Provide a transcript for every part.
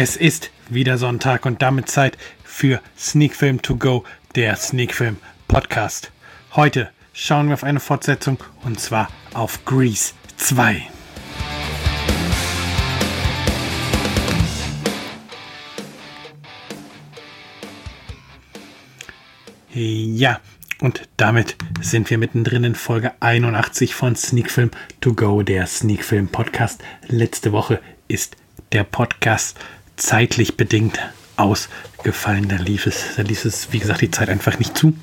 Es ist wieder Sonntag und damit Zeit für Sneak Film to go, der Sneak Film Podcast. Heute schauen wir auf eine Fortsetzung und zwar auf Grease 2. Ja, und damit sind wir mittendrin in Folge 81 von Sneak Film to go, der Sneak Film Podcast. Letzte Woche ist der Podcast zeitlich bedingt ausgefallen. Da lief es, da lief es, wie gesagt, die Zeit einfach nicht zu,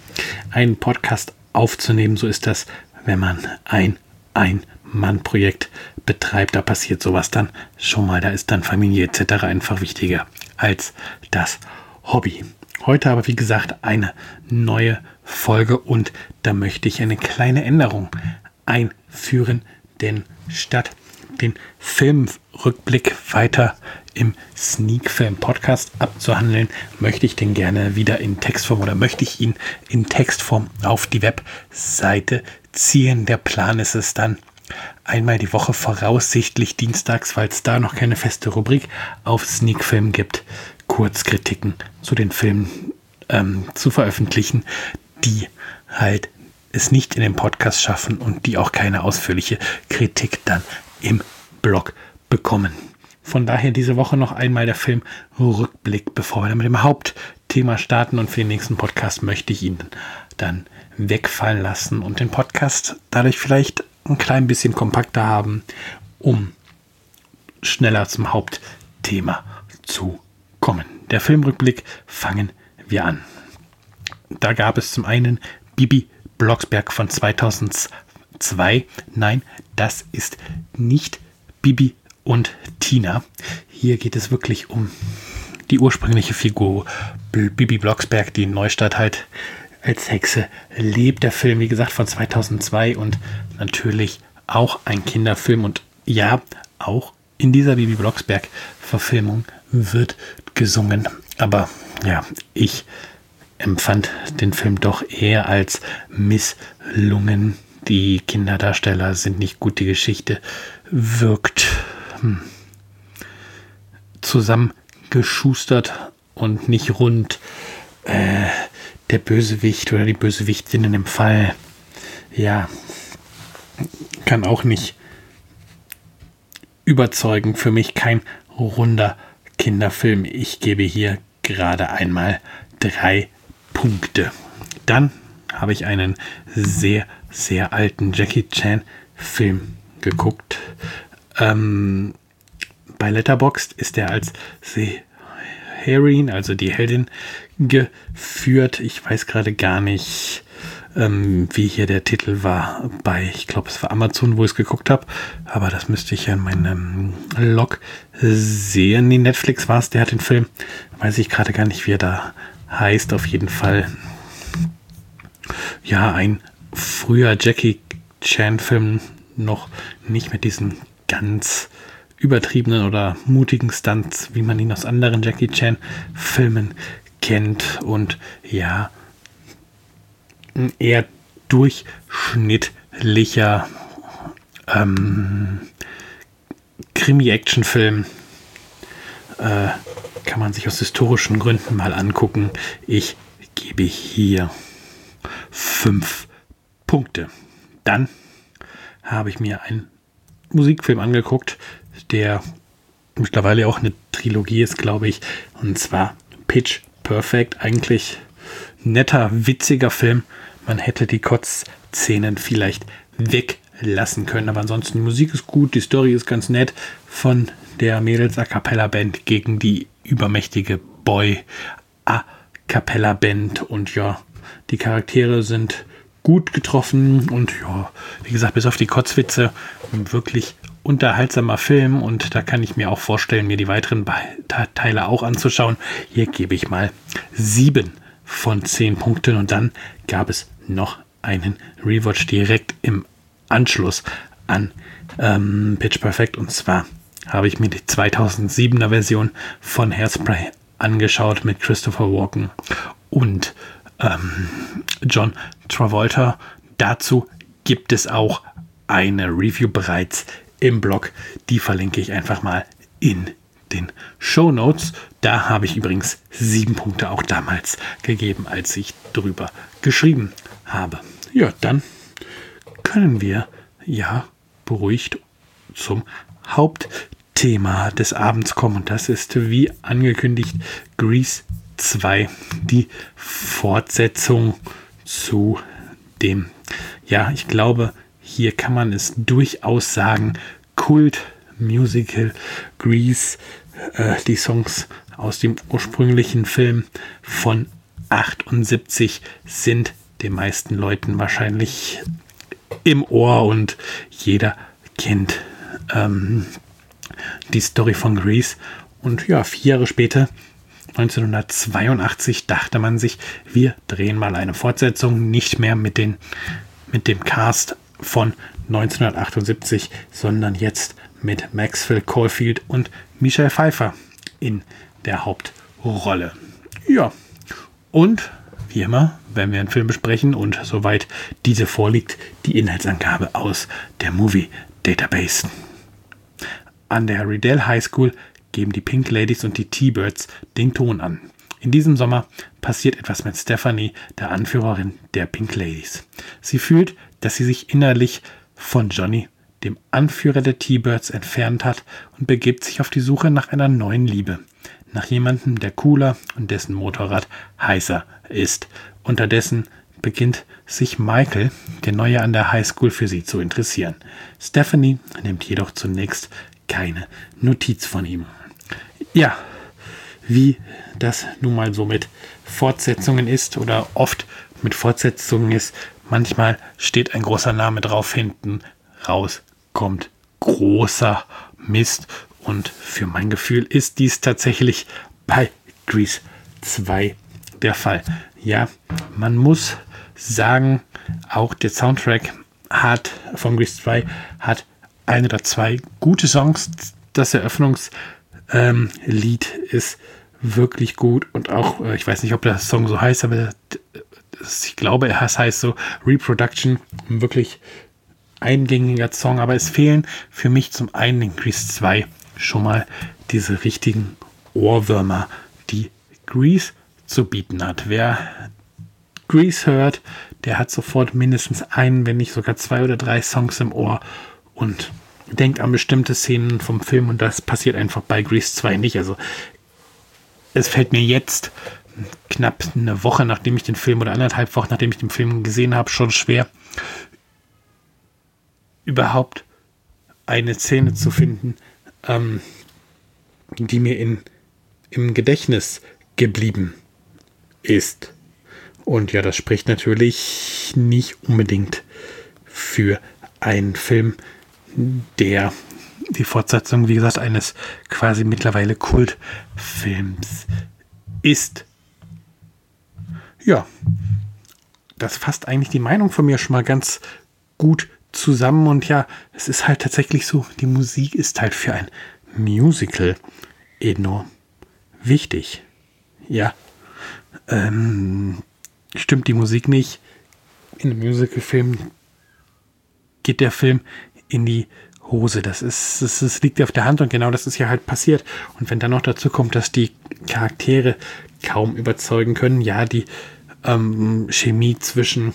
einen Podcast aufzunehmen. So ist das, wenn man ein Ein-Mann-Projekt betreibt. Da passiert sowas dann schon mal. Da ist dann Familie etc. einfach wichtiger als das Hobby. Heute aber, wie gesagt, eine neue Folge und da möchte ich eine kleine Änderung einführen, denn statt den Filmrückblick weiter im Sneak Film Podcast abzuhandeln, möchte ich den gerne wieder in Textform oder möchte ich ihn in Textform auf die Webseite ziehen. Der Plan ist es dann einmal die Woche voraussichtlich dienstags, weil es da noch keine feste Rubrik auf Sneak Film gibt, Kurzkritiken zu den Filmen ähm, zu veröffentlichen, die halt es nicht in den Podcast schaffen und die auch keine ausführliche Kritik dann im Blog bekommen. Von daher diese Woche noch einmal der Film Rückblick, bevor wir dann mit dem Hauptthema starten. Und für den nächsten Podcast möchte ich ihn dann wegfallen lassen und den Podcast dadurch vielleicht ein klein bisschen kompakter haben, um schneller zum Hauptthema zu kommen. Der Filmrückblick fangen wir an. Da gab es zum einen Bibi Blocksberg von 2002. Nein, das ist nicht Bibi und Tina. Hier geht es wirklich um die ursprüngliche Figur Bibi Blocksberg, die in Neustadt halt als Hexe lebt. Der Film, wie gesagt, von 2002 und natürlich auch ein Kinderfilm. Und ja, auch in dieser Bibi Blocksberg-Verfilmung wird gesungen. Aber ja, ich empfand den Film doch eher als misslungen. Die Kinderdarsteller sind nicht gut, die Geschichte wirkt zusammengeschustert und nicht rund. Äh, der Bösewicht oder die Bösewichtin in dem Fall, ja, kann auch nicht überzeugen. Für mich kein runder Kinderfilm. Ich gebe hier gerade einmal drei Punkte. Dann habe ich einen sehr, sehr alten Jackie Chan Film geguckt. Ähm, bei Letterboxd ist er als Heroin, also die Heldin, geführt. Ich weiß gerade gar nicht, ähm, wie hier der Titel war bei, ich glaube, es war Amazon, wo ich es geguckt habe. Aber das müsste ich ja in meinem Log sehen. Nee, Netflix war es, der hat den Film. Weiß ich gerade gar nicht, wie er da heißt. Auf jeden Fall. Ja, ein früher Jackie Chan-Film, noch nicht mit diesen ganz übertriebenen oder mutigen Stunts, wie man ihn aus anderen Jackie Chan-Filmen kennt. Und ja, ein eher durchschnittlicher ähm, Krimi-Action-Film. Äh, kann man sich aus historischen Gründen mal angucken. Ich gebe hier fünf Punkte. Dann habe ich mir einen Musikfilm angeguckt, der mittlerweile auch eine Trilogie ist, glaube ich. Und zwar Pitch Perfect. Eigentlich netter, witziger Film. Man hätte die Kotzszenen vielleicht weglassen können. Aber ansonsten, die Musik ist gut, die Story ist ganz nett. Von der Mädels A Cappella Band gegen die übermächtige Boy A Cappella Band. Und ja, die Charaktere sind gut getroffen und ja, wie gesagt, bis auf die Kotzwitze wirklich unterhaltsamer Film und da kann ich mir auch vorstellen, mir die weiteren Teile auch anzuschauen. Hier gebe ich mal sieben von zehn Punkten und dann gab es noch einen Rewatch direkt im Anschluss an ähm, Pitch Perfect und zwar habe ich mir die 2007er Version von Hairspray angeschaut mit Christopher Walken und ähm, John Travolta. Dazu gibt es auch eine Review bereits im Blog. Die verlinke ich einfach mal in den Show Notes. Da habe ich übrigens sieben Punkte auch damals gegeben, als ich drüber geschrieben habe. Ja, dann können wir ja beruhigt zum Hauptthema des Abends kommen. Und das ist, wie angekündigt, Grease 2, die Fortsetzung zu dem, ja, ich glaube, hier kann man es durchaus sagen, Kult Musical Grease, äh, die Songs aus dem ursprünglichen Film von 78 sind den meisten Leuten wahrscheinlich im Ohr und jeder kennt ähm, die Story von Grease. Und ja, vier Jahre später, 1982, dachte man sich, wir drehen mal eine Fortsetzung, nicht mehr mit, den, mit dem Cast von 1978, sondern jetzt mit Maxwell Caulfield und Michelle Pfeiffer in der Hauptrolle. Ja, und wie immer, wenn wir einen Film besprechen und soweit diese vorliegt, die Inhaltsangabe aus der Movie Database. An der Riddell High School geben die Pink Ladies und die T-Birds den Ton an. In diesem Sommer passiert etwas mit Stephanie, der Anführerin der Pink Ladies. Sie fühlt, dass sie sich innerlich von Johnny, dem Anführer der T-Birds, entfernt hat und begibt sich auf die Suche nach einer neuen Liebe. Nach jemandem, der cooler und dessen Motorrad heißer ist. Unterdessen beginnt sich Michael, der Neue an der Highschool, für sie zu interessieren. Stephanie nimmt jedoch zunächst keine Notiz von ihm. Ja, wie das nun mal so mit Fortsetzungen ist oder oft mit Fortsetzungen ist, manchmal steht ein großer Name drauf hinten, raus kommt großer Mist und für mein Gefühl ist dies tatsächlich bei Grease 2 der Fall. Ja, man muss sagen, auch der Soundtrack hat von Grease 2 hat ein oder zwei gute Songs. Das Eröffnungslied ähm, ist wirklich gut und auch, äh, ich weiß nicht, ob der Song so heißt, aber ich glaube, er heißt so Reproduction. Wirklich eingängiger Song, aber es fehlen für mich zum einen in Grease 2 schon mal diese richtigen Ohrwürmer, die Grease zu bieten hat. Wer Grease hört, der hat sofort mindestens einen, wenn nicht sogar zwei oder drei Songs im Ohr und denkt an bestimmte Szenen vom Film und das passiert einfach bei Grease 2 nicht. Also es fällt mir jetzt knapp eine Woche, nachdem ich den Film oder anderthalb Wochen, nachdem ich den Film gesehen habe, schon schwer, überhaupt eine Szene zu finden, ähm, die mir in, im Gedächtnis geblieben ist. Und ja, das spricht natürlich nicht unbedingt für einen Film, der die Fortsetzung, wie gesagt, eines quasi mittlerweile Kultfilms ist. Ja, das fasst eigentlich die Meinung von mir schon mal ganz gut zusammen. Und ja, es ist halt tatsächlich so, die Musik ist halt für ein Musical enorm wichtig. Ja, ähm, stimmt die Musik nicht. In einem Musicalfilm geht der Film in die Hose. Das ist, das, das liegt auf der Hand und genau das ist ja halt passiert. Und wenn dann noch dazu kommt, dass die Charaktere kaum überzeugen können, ja, die ähm, Chemie zwischen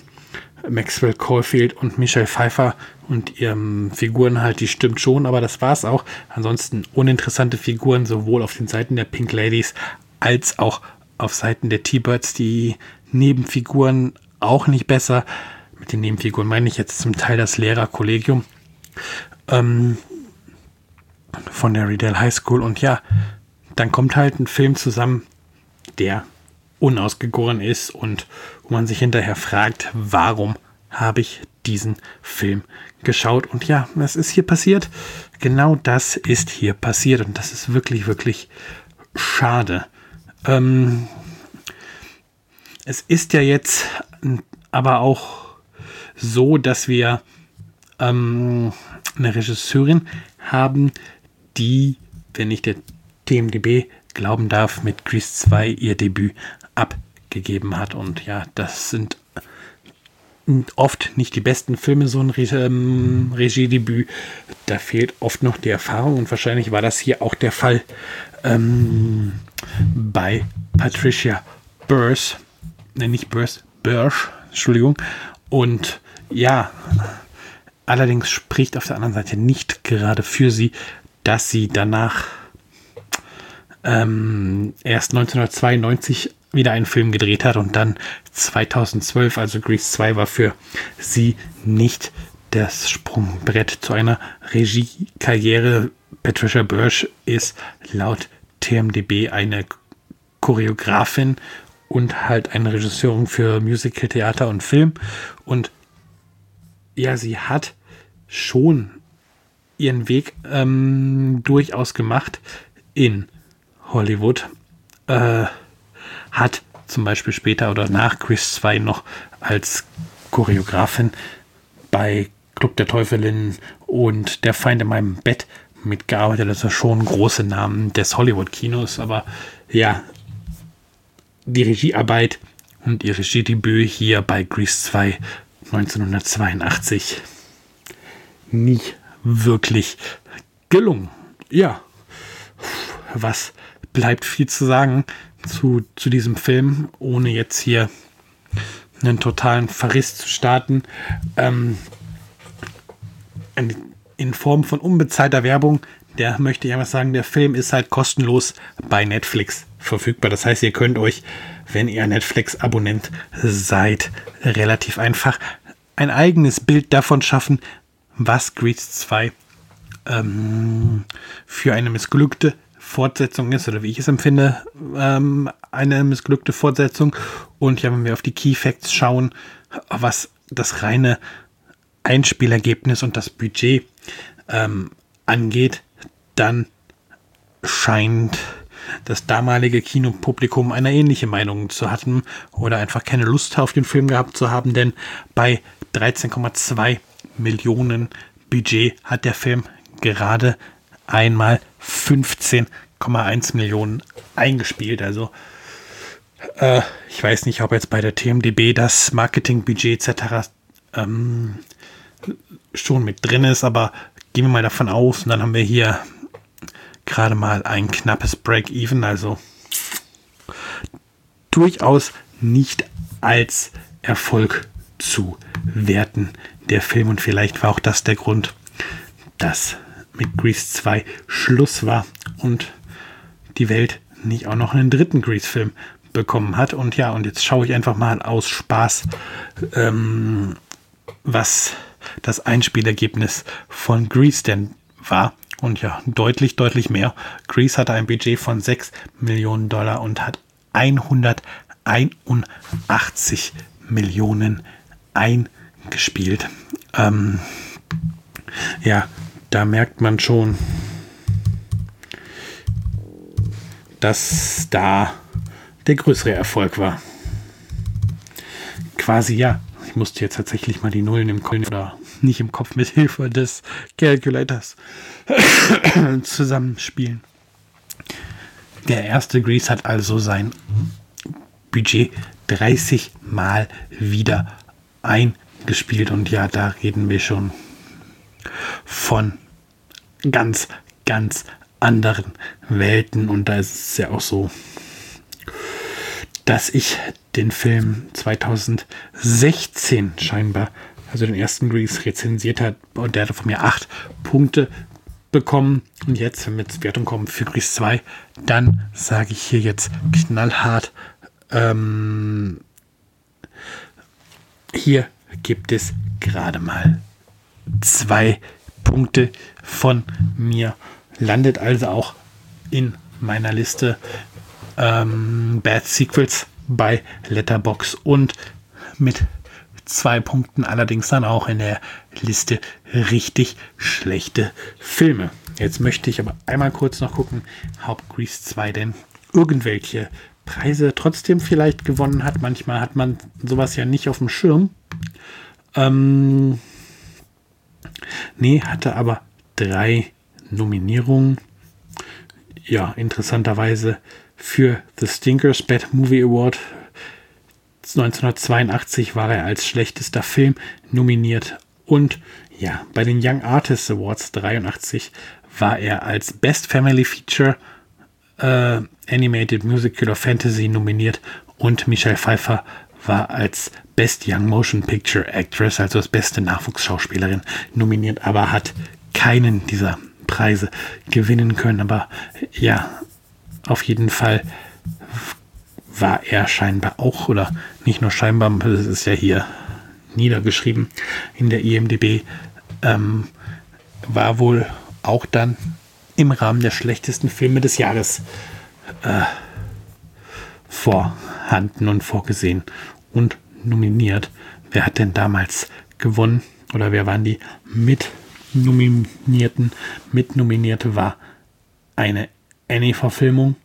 Maxwell Caulfield und Michelle Pfeiffer und ihren Figuren halt, die stimmt schon, aber das war's auch. Ansonsten uninteressante Figuren, sowohl auf den Seiten der Pink Ladies als auch auf Seiten der T-Birds. Die Nebenfiguren auch nicht besser. Mit den Nebenfiguren meine ich jetzt zum Teil das Lehrerkollegium ähm, von der Riddell High School. Und ja, dann kommt halt ein Film zusammen, der unausgegoren ist und wo man sich hinterher fragt, warum habe ich diesen Film geschaut? Und ja, was ist hier passiert? Genau das ist hier passiert und das ist wirklich, wirklich schade. Ähm, es ist ja jetzt aber auch so, dass wir ähm, eine Regisseurin haben, die, wenn ich der TMDB glauben darf, mit Grease 2 ihr Debüt abgegeben hat. Und ja, das sind oft nicht die besten Filme, so ein ähm, Regiedebüt. Da fehlt oft noch die Erfahrung und wahrscheinlich war das hier auch der Fall ähm, bei Patricia Burrs. Ne, nicht Burrs, Bursch, Entschuldigung. Und ja, allerdings spricht auf der anderen Seite nicht gerade für sie, dass sie danach ähm, erst 1992 wieder einen Film gedreht hat und dann 2012, also Grease 2, war für sie nicht das Sprungbrett zu einer Regiekarriere. Patricia Birch ist laut TMDB eine Choreografin und halt eine Regisseurin für Musical, Theater und Film. Und ja, sie hat schon ihren Weg ähm, durchaus gemacht in Hollywood. Äh, hat zum Beispiel später oder nach Chris 2 noch als Choreografin bei Club der Teufelin und Der Feind in meinem Bett mitgearbeitet. Das sind schon große Namen des Hollywood-Kinos, aber ja, die Regiearbeit und ihr Regiedebüt hier bei Grease 2 1982 nicht wirklich gelungen. Ja, was bleibt viel zu sagen zu, zu diesem Film, ohne jetzt hier einen totalen Verriss zu starten. Ähm, in Form von unbezahlter Werbung, der möchte ich einfach sagen, der Film ist halt kostenlos bei Netflix verfügbar. Das heißt, ihr könnt euch, wenn ihr Netflix-Abonnent seid, relativ einfach ein eigenes Bild davon schaffen, was Grease 2 ähm, für eine missglückte Fortsetzung ist, oder wie ich es empfinde, ähm, eine missglückte Fortsetzung. Und ja, wenn wir auf die Key Facts schauen, was das reine Einspielergebnis und das Budget ähm, angeht, dann scheint das damalige Kinopublikum eine ähnliche Meinung zu haben oder einfach keine Lust auf den Film gehabt zu haben, denn bei 13,2 Millionen Budget hat der Film gerade einmal 15,1 Millionen eingespielt. Also äh, ich weiß nicht, ob jetzt bei der TMDB das Marketingbudget etc. Ähm, schon mit drin ist, aber gehen wir mal davon aus und dann haben wir hier gerade mal ein knappes Break-Even, also durchaus nicht als Erfolg zu werten, der Film. Und vielleicht war auch das der Grund, dass mit Grease 2 Schluss war und die Welt nicht auch noch einen dritten Grease-Film bekommen hat. Und ja, und jetzt schaue ich einfach mal aus Spaß, ähm, was das Einspielergebnis von Grease denn war. Und ja, deutlich, deutlich mehr. Grease hatte ein Budget von 6 Millionen Dollar und hat 181 Millionen eingespielt. Ähm, ja, da merkt man schon, dass da der größere Erfolg war. Quasi ja. Ich musste jetzt tatsächlich mal die Nullen im Kopf oder nicht im Kopf mit Hilfe des Calculators zusammenspielen. Der erste Grease hat also sein Budget 30 Mal wieder eingespielt und ja, da reden wir schon von ganz, ganz anderen Welten. Und da ist es ja auch so, dass ich den Film 2016 scheinbar, also den ersten Grease, rezensiert hat und der hat von mir acht Punkte bekommen. Und jetzt, wenn wir zur Wertung kommen für Grease 2, dann sage ich hier jetzt knallhart, ähm, hier gibt es gerade mal zwei Punkte von mir. Landet also auch in meiner Liste ähm, Bad Sequels bei Letterbox und mit zwei Punkten allerdings dann auch in der Liste richtig schlechte Filme. Jetzt möchte ich aber einmal kurz noch gucken, ob Grease 2 denn irgendwelche Preise trotzdem vielleicht gewonnen hat. Manchmal hat man sowas ja nicht auf dem Schirm. Ähm, nee, hatte aber drei Nominierungen. Ja, interessanterweise für The Stinkers Bad Movie Award 1982 war er als schlechtester Film nominiert und ja, bei den Young Artists Awards 83 war er als Best Family Feature äh, Animated Musical or Fantasy nominiert und Michelle Pfeiffer war als Best Young Motion Picture Actress, also als beste Nachwuchsschauspielerin, nominiert, aber hat keinen dieser Preise gewinnen können. Aber ja, auf jeden Fall war er scheinbar auch, oder nicht nur scheinbar, das ist ja hier niedergeschrieben in der IMDB, ähm, war wohl auch dann im Rahmen der schlechtesten Filme des Jahres äh, vorhanden und vorgesehen und nominiert. Wer hat denn damals gewonnen oder wer waren die Mitnominierten? Mitnominierte war eine Annie-Verfilmung,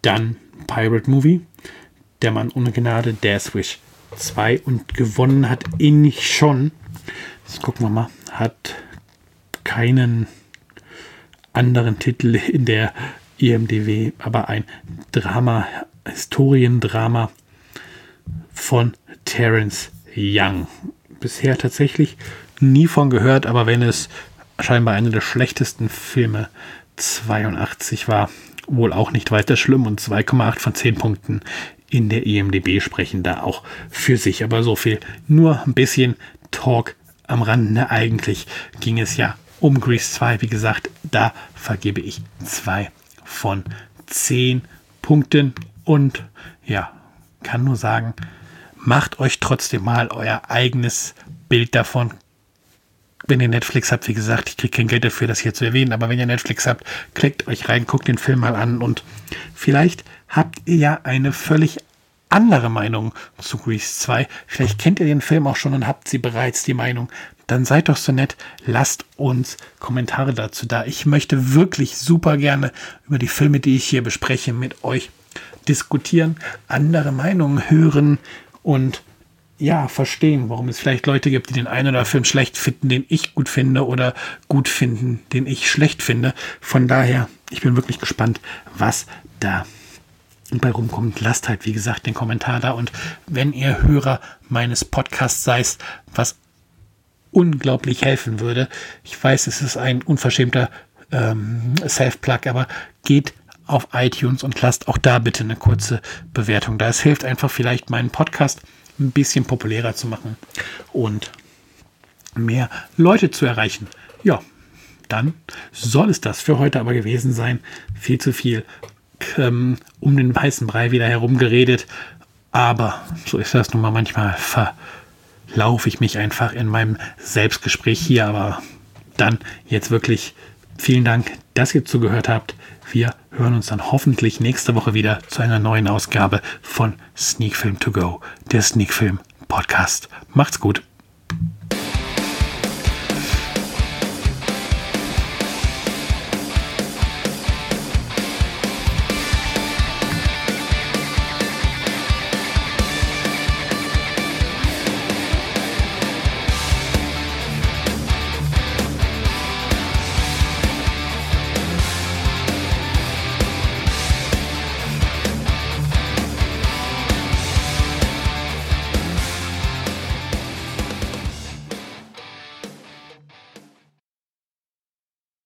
dann Pirate Movie, Der Mann ohne Gnade, Death Wish 2 und gewonnen hat ihn schon. Jetzt gucken wir mal, hat keinen anderen Titel in der IMDW, aber ein Drama, Historiendrama von Terence Young. Bisher tatsächlich nie von gehört, aber wenn es scheinbar einer der schlechtesten Filme 82 war, wohl auch nicht weiter schlimm und 2,8 von 10 Punkten in der IMDB sprechen da auch für sich. Aber so viel, nur ein bisschen Talk am Rande. Eigentlich ging es ja um Grease 2. Wie gesagt, da vergebe ich 2 von 10 Punkten und ja, kann nur sagen, macht euch trotzdem mal euer eigenes Bild davon. Wenn ihr Netflix habt, wie gesagt, ich kriege kein Geld dafür, das hier zu erwähnen, aber wenn ihr Netflix habt, klickt euch rein, guckt den Film mal an und vielleicht habt ihr ja eine völlig andere Meinung zu Grease 2. Vielleicht kennt ihr den Film auch schon und habt sie bereits die Meinung. Dann seid doch so nett, lasst uns Kommentare dazu da. Ich möchte wirklich super gerne über die Filme, die ich hier bespreche, mit euch diskutieren, andere Meinungen hören und ja, verstehen, warum es vielleicht Leute gibt, die den einen oder Film schlecht finden, den ich gut finde oder gut finden, den ich schlecht finde. Von daher, ich bin wirklich gespannt, was da bei rumkommt. Lasst halt, wie gesagt, den Kommentar da. Und wenn ihr Hörer meines Podcasts seid, was unglaublich helfen würde, ich weiß, es ist ein unverschämter ähm, Self-Plug, aber geht auf iTunes und lasst auch da bitte eine kurze Bewertung da. Es hilft einfach vielleicht meinen Podcast ein bisschen populärer zu machen und mehr Leute zu erreichen. Ja, dann soll es das für heute aber gewesen sein. Viel zu viel ähm, um den weißen Brei wieder herumgeredet. Aber so ist das nun mal manchmal. Verlaufe ich mich einfach in meinem Selbstgespräch hier. Aber dann jetzt wirklich vielen Dank, dass ihr zugehört habt. Wir hören uns dann hoffentlich nächste Woche wieder zu einer neuen Ausgabe von Sneak Film To Go, der Sneak Film Podcast. Macht's gut.